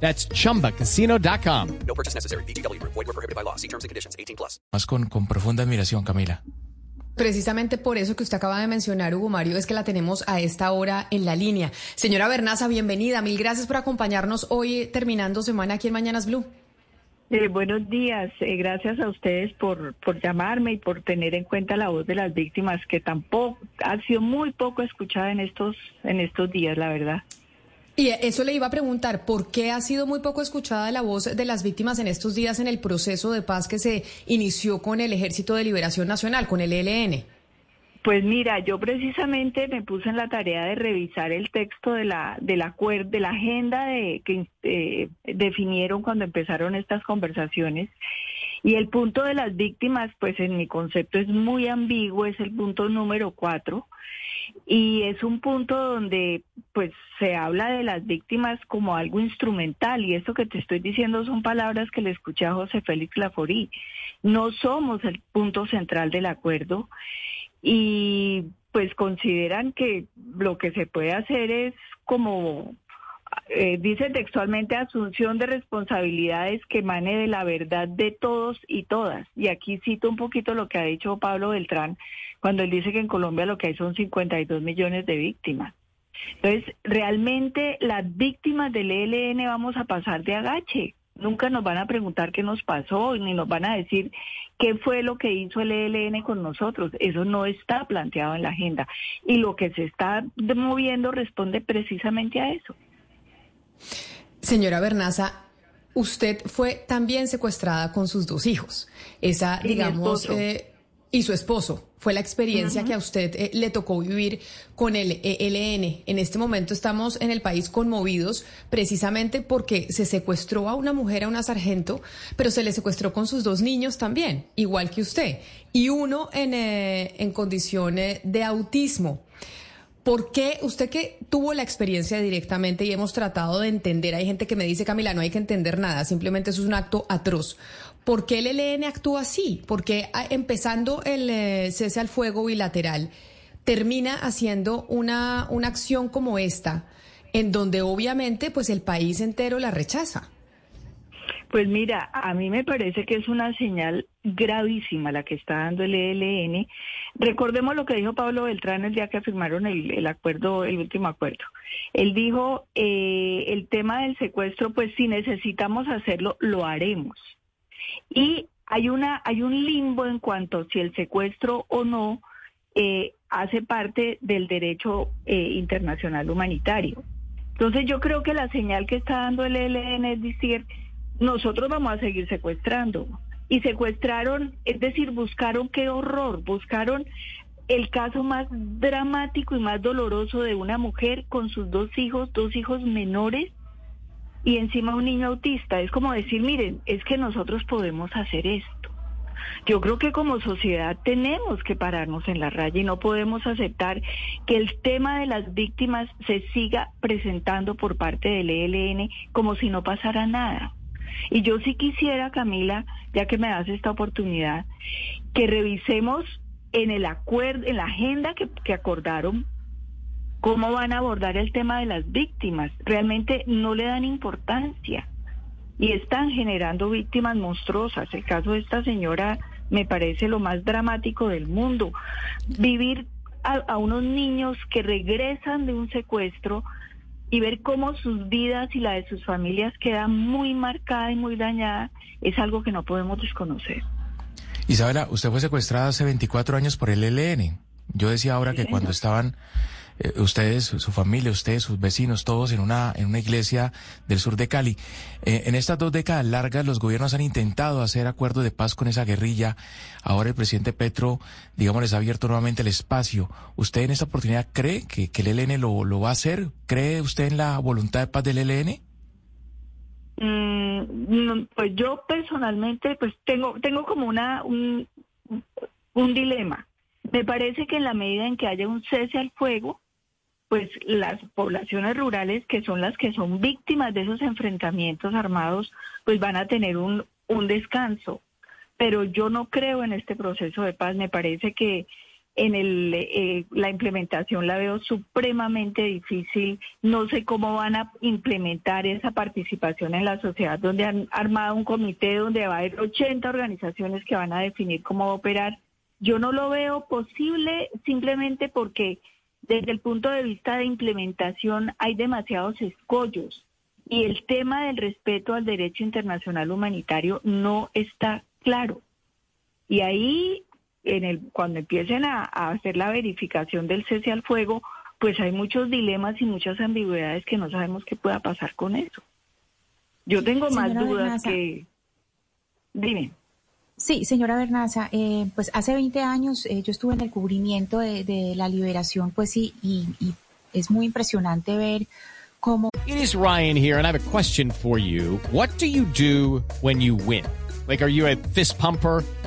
That's chumbacasino.com. No purchase necessary. BGW. Void were prohibited by law. See terms and conditions. 18 plus. Más con, con profunda admiración, Camila. Precisamente por eso que usted acaba de mencionar, Hugo Mario, es que la tenemos a esta hora en la línea. Señora Bernaza, bienvenida. Mil gracias por acompañarnos hoy terminando semana aquí en Mañanas Blue. Eh, buenos días, eh, gracias a ustedes por, por llamarme y por tener en cuenta la voz de las víctimas que tampoco ha sido muy poco escuchada en estos en estos días, la verdad. Y eso le iba a preguntar, ¿por qué ha sido muy poco escuchada la voz de las víctimas en estos días en el proceso de paz que se inició con el Ejército de Liberación Nacional, con el ELN? Pues mira, yo precisamente me puse en la tarea de revisar el texto de la del acuerdo, de la agenda de que eh, definieron cuando empezaron estas conversaciones. Y el punto de las víctimas, pues en mi concepto es muy ambiguo, es el punto número cuatro. Y es un punto donde pues se habla de las víctimas como algo instrumental. Y esto que te estoy diciendo son palabras que le escuché a José Félix Laforí. No somos el punto central del acuerdo. Y pues consideran que lo que se puede hacer es como eh, dice textualmente asunción de responsabilidades que emane de la verdad de todos y todas. Y aquí cito un poquito lo que ha dicho Pablo Beltrán cuando él dice que en Colombia lo que hay son 52 millones de víctimas. Entonces, realmente las víctimas del ELN vamos a pasar de agache. Nunca nos van a preguntar qué nos pasó, ni nos van a decir qué fue lo que hizo el ELN con nosotros. Eso no está planteado en la agenda. Y lo que se está moviendo responde precisamente a eso. Señora Bernaza, usted fue también secuestrada con sus dos hijos. Esa, digamos, eh, y su esposo. Fue la experiencia que a usted eh, le tocó vivir con el ELN. En este momento estamos en el país conmovidos precisamente porque se secuestró a una mujer, a una sargento, pero se le secuestró con sus dos niños también, igual que usted. Y uno en, eh, en condiciones de autismo. ¿Por qué usted que tuvo la experiencia directamente y hemos tratado de entender, hay gente que me dice, Camila, no hay que entender nada, simplemente eso es un acto atroz. ¿Por qué el ELN actúa así? Porque ah, empezando el eh, cese al fuego bilateral, termina haciendo una, una acción como esta, en donde obviamente pues el país entero la rechaza. Pues mira, a mí me parece que es una señal gravísima la que está dando el ELN. Recordemos lo que dijo Pablo Beltrán el día que firmaron el, acuerdo, el último acuerdo. Él dijo, eh, el tema del secuestro, pues si necesitamos hacerlo, lo haremos. Y hay, una, hay un limbo en cuanto si el secuestro o no eh, hace parte del derecho eh, internacional humanitario. Entonces yo creo que la señal que está dando el ELN es decir, nosotros vamos a seguir secuestrando. Y secuestraron, es decir, buscaron qué horror, buscaron el caso más dramático y más doloroso de una mujer con sus dos hijos, dos hijos menores, y encima un niño autista. Es como decir, miren, es que nosotros podemos hacer esto. Yo creo que como sociedad tenemos que pararnos en la raya y no podemos aceptar que el tema de las víctimas se siga presentando por parte del ELN como si no pasara nada. Y yo sí quisiera, Camila, ya que me das esta oportunidad, que revisemos en el acuerdo, en la agenda que, que acordaron cómo van a abordar el tema de las víctimas. Realmente no le dan importancia y están generando víctimas monstruosas. El caso de esta señora me parece lo más dramático del mundo. Vivir a, unos niños que regresan de un secuestro y ver cómo sus vidas y la de sus familias queda muy marcada y muy dañada es algo que no podemos desconocer. Isabela, usted fue secuestrada hace 24 años por el ELN. Yo decía ahora que cuando estaban eh, ustedes, su familia, ustedes, sus vecinos, todos en una, en una iglesia del sur de Cali. Eh, en estas dos décadas largas los gobiernos han intentado hacer acuerdo de paz con esa guerrilla. Ahora el presidente Petro, digamos, les ha abierto nuevamente el espacio. ¿Usted en esta oportunidad cree que, el ELN lo, lo va a hacer? ¿Cree usted en la voluntad de paz del ELN? Mm, pues yo personalmente pues tengo tengo como una un, un dilema. Me parece que en la medida en que haya un cese al fuego, pues las poblaciones rurales que son las que son víctimas de esos enfrentamientos armados, pues van a tener un, un descanso. Pero yo no creo en este proceso de paz. Me parece que en el, eh, la implementación la veo supremamente difícil. No sé cómo van a implementar esa participación en la sociedad, donde han armado un comité donde va a haber 80 organizaciones que van a definir cómo va a operar. Yo no lo veo posible simplemente porque desde el punto de vista de implementación hay demasiados escollos y el tema del respeto al derecho internacional humanitario no está claro. Y ahí, en el, cuando empiecen a, hacer la verificación del cese al fuego, pues hay muchos dilemas y muchas ambigüedades que no sabemos qué pueda pasar con eso. Yo tengo más dudas que... Dime. Sí, señora Bernaza, eh, pues hace 20 años eh, yo estuve en el cubrimiento de, de la liberación, pues sí, y, y es muy impresionante ver cómo... It is Ryan here, and I have a question for you. What do you do when you win? Like, are you a fist pumper?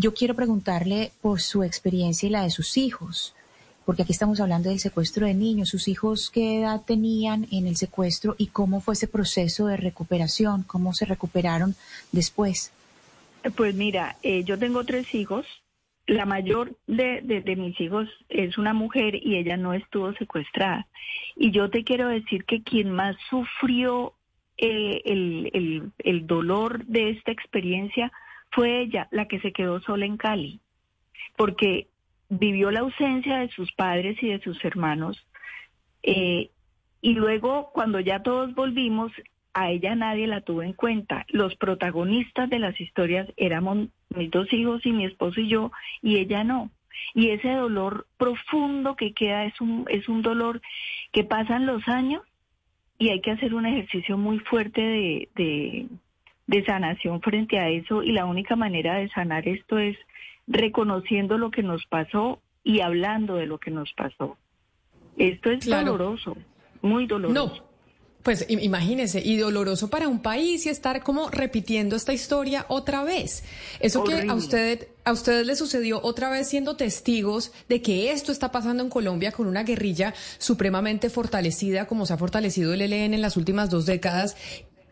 Yo quiero preguntarle por su experiencia y la de sus hijos, porque aquí estamos hablando del secuestro de niños. ¿Sus hijos qué edad tenían en el secuestro y cómo fue ese proceso de recuperación? ¿Cómo se recuperaron después? Pues mira, eh, yo tengo tres hijos. La mayor de, mis hijos es una mujer y ella no estuvo secuestrada. Y yo te quiero decir que quien más sufrió eh, el dolor de esta experiencia fue ella la que se quedó sola en Cali, porque vivió la ausencia de sus padres y de sus hermanos. Eh, y luego, cuando ya todos volvimos, a ella nadie la tuvo en cuenta. Los protagonistas de las historias éramos mis dos hijos y mi esposo y yo, y ella no. Y ese dolor profundo que queda es un, es un dolor que pasan los años y hay que hacer un ejercicio muy fuerte de, de sanación frente a eso y la única manera de sanar esto es reconociendo lo que nos pasó y hablando de lo que nos pasó. Esto es doloroso, muy doloroso. No. Pues imagínese, y doloroso para un país y estar como repitiendo esta historia otra vez. Eso que a usted a ustedes le sucedió otra vez siendo testigos de que esto está pasando en Colombia con una guerrilla supremamente fortalecida como se ha fortalecido el ELN en las últimas dos décadas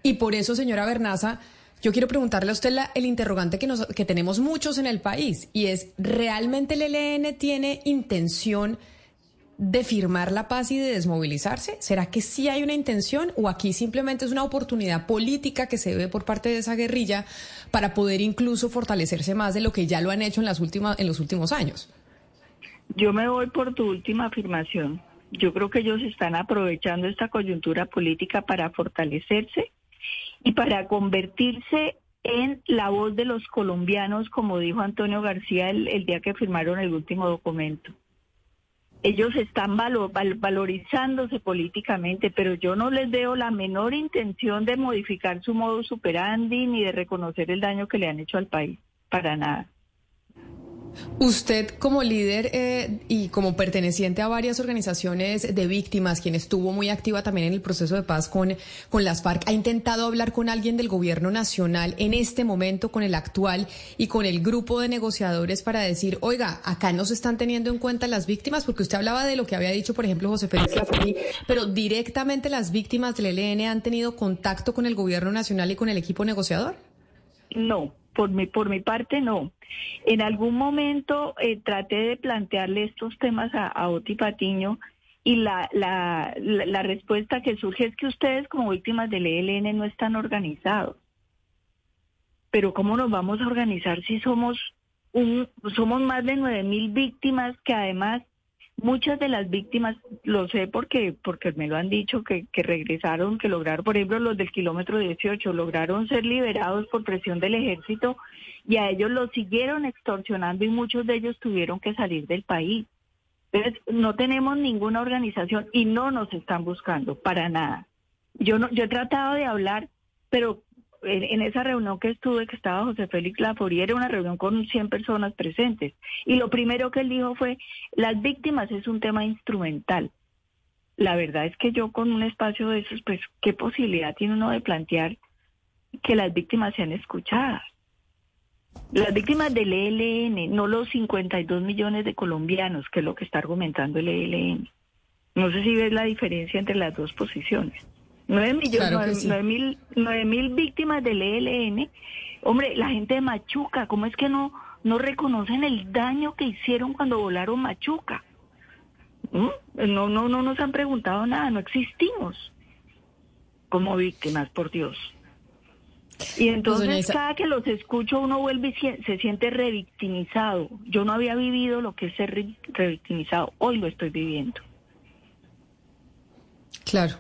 y por eso, señora Bernaza, yo quiero preguntarle a usted el interrogante que, nos, que tenemos muchos en el país y es, ¿realmente el ELN tiene intención de firmar la paz y de desmovilizarse? ¿Será que sí hay una intención o aquí simplemente es una oportunidad política que se ve por parte de esa guerrilla para poder incluso fortalecerse más de lo que ya lo han hecho en, las últimas, en los últimos años? Yo me voy por tu última afirmación. Yo creo que ellos están aprovechando esta coyuntura política para fortalecerse y para convertirse en la voz de los colombianos, como dijo Antonio García el, día que firmaron el último documento. Ellos están valorizándose políticamente, pero yo no les veo la menor intención de modificar su modo superandi ni de reconocer el daño que le han hecho al país, para nada. Usted como líder eh, y como perteneciente a varias organizaciones de víctimas, quien estuvo muy activa también en el proceso de paz con, con las FARC, ¿ha intentado hablar con alguien del gobierno nacional en este momento, con el actual y con el grupo de negociadores para decir, oiga, acá no se están teniendo en cuenta las víctimas? Porque usted hablaba de lo que había dicho, por ejemplo, José Félix Lafoni, pero directamente las víctimas del ELN han tenido contacto con el gobierno nacional y con el equipo negociador? No, por mi, por mi parte no. En algún momento eh, traté de plantearle estos temas a, a Oti Patiño y la, la, la, respuesta que surge es que ustedes como víctimas del ELN no están organizados. Pero ¿cómo nos vamos a organizar si somos, un, somos más de nueve mil víctimas que además Muchas de las víctimas, lo sé porque, porque me lo han dicho, que, que regresaron, que lograron, por ejemplo, los del kilómetro 18, lograron ser liberados por presión del ejército y a ellos los siguieron extorsionando y muchos de ellos tuvieron que salir del país. No tenemos ninguna organización y no nos están buscando para nada. Yo no, yo he tratado de hablar, pero en, esa reunión que estuve, que estaba José Félix Laforía, era una reunión con 100 personas presentes. Y lo primero que él dijo fue, las víctimas es un tema instrumental. La verdad es que yo con un espacio de esos, pues, ¿qué posibilidad tiene uno de plantear que las víctimas sean escuchadas? Las víctimas del ELN, no los 52 millones de colombianos, que es lo que está argumentando el ELN. No sé si ves la diferencia entre las dos posiciones. 9 millones, mil, nueve mil víctimas del ELN. Hombre, la gente de Machuca, ¿cómo es que no, no reconocen el daño que hicieron cuando volaron Machuca? ¿Mm? No, no, no nos han preguntado nada, no existimos como víctimas, por Dios. Y pues, entonces cada que los escucho uno vuelve y se siente revictimizado. Yo no había vivido lo que es ser revictimizado, hoy lo estoy viviendo. Claro.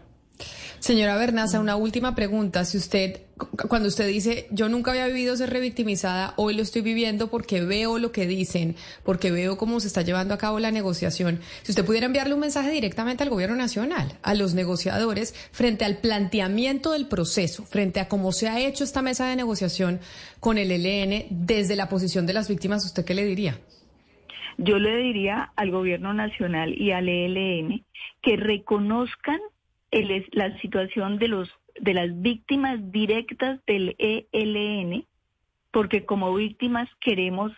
Señora Bernaza, una última pregunta. Si usted, cuando usted dice, yo nunca había vivido ser revictimizada, hoy lo estoy viviendo porque veo lo que dicen, porque veo cómo se está llevando a cabo la negociación. Si usted pudiera enviarle un mensaje directamente al gobierno nacional, a los negociadores, frente al planteamiento del proceso, frente a cómo se ha hecho esta mesa de negociación con el ELN desde la posición de las víctimas, ¿usted qué le diría? Yo le diría al gobierno nacional y al ELN que reconozcan la situación de los de las víctimas directas del ELN, porque como víctimas queremos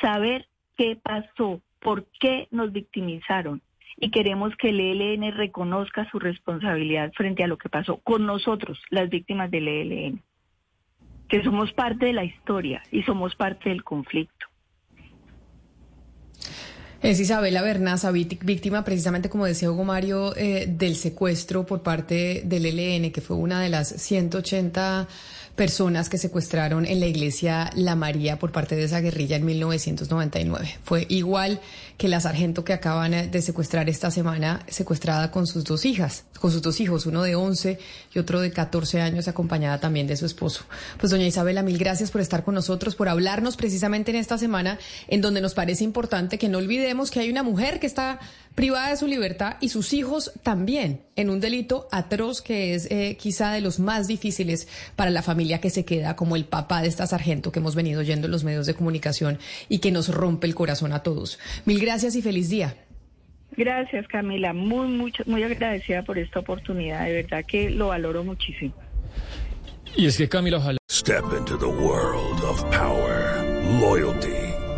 saber qué pasó, por qué nos victimizaron y queremos que el ELN reconozca su responsabilidad frente a lo que pasó con nosotros, las víctimas del ELN, que somos parte de la historia y somos parte del conflicto. Es Isabela Bernaza, víctima precisamente, como decía Hugo Mario, eh, del secuestro por parte del ELN, que fue una de las 180 personas que secuestraron en la iglesia La María por parte de esa guerrilla en 1999. Fue igual que la sargento que acaban de secuestrar esta semana, secuestrada con sus dos hijas, con sus dos hijos, uno de 11 y otro de 14 años, acompañada también de su esposo. Pues doña Isabela, mil gracias por estar con nosotros, por hablarnos precisamente en esta semana en donde nos parece importante que no olvidemos que hay una mujer que está privada de su libertad y sus hijos también en un delito atroz que es eh, quizá de los más difíciles para la familia que se queda como el papá de esta sargento que hemos venido oyendo en los medios de comunicación y que nos rompe el corazón a todos. Mil gracias y feliz día. Gracias Camila, muy mucho, muy agradecida por esta oportunidad, de verdad que lo valoro muchísimo. Y es que Camila, ojalá. Step into the world of power, loyalty.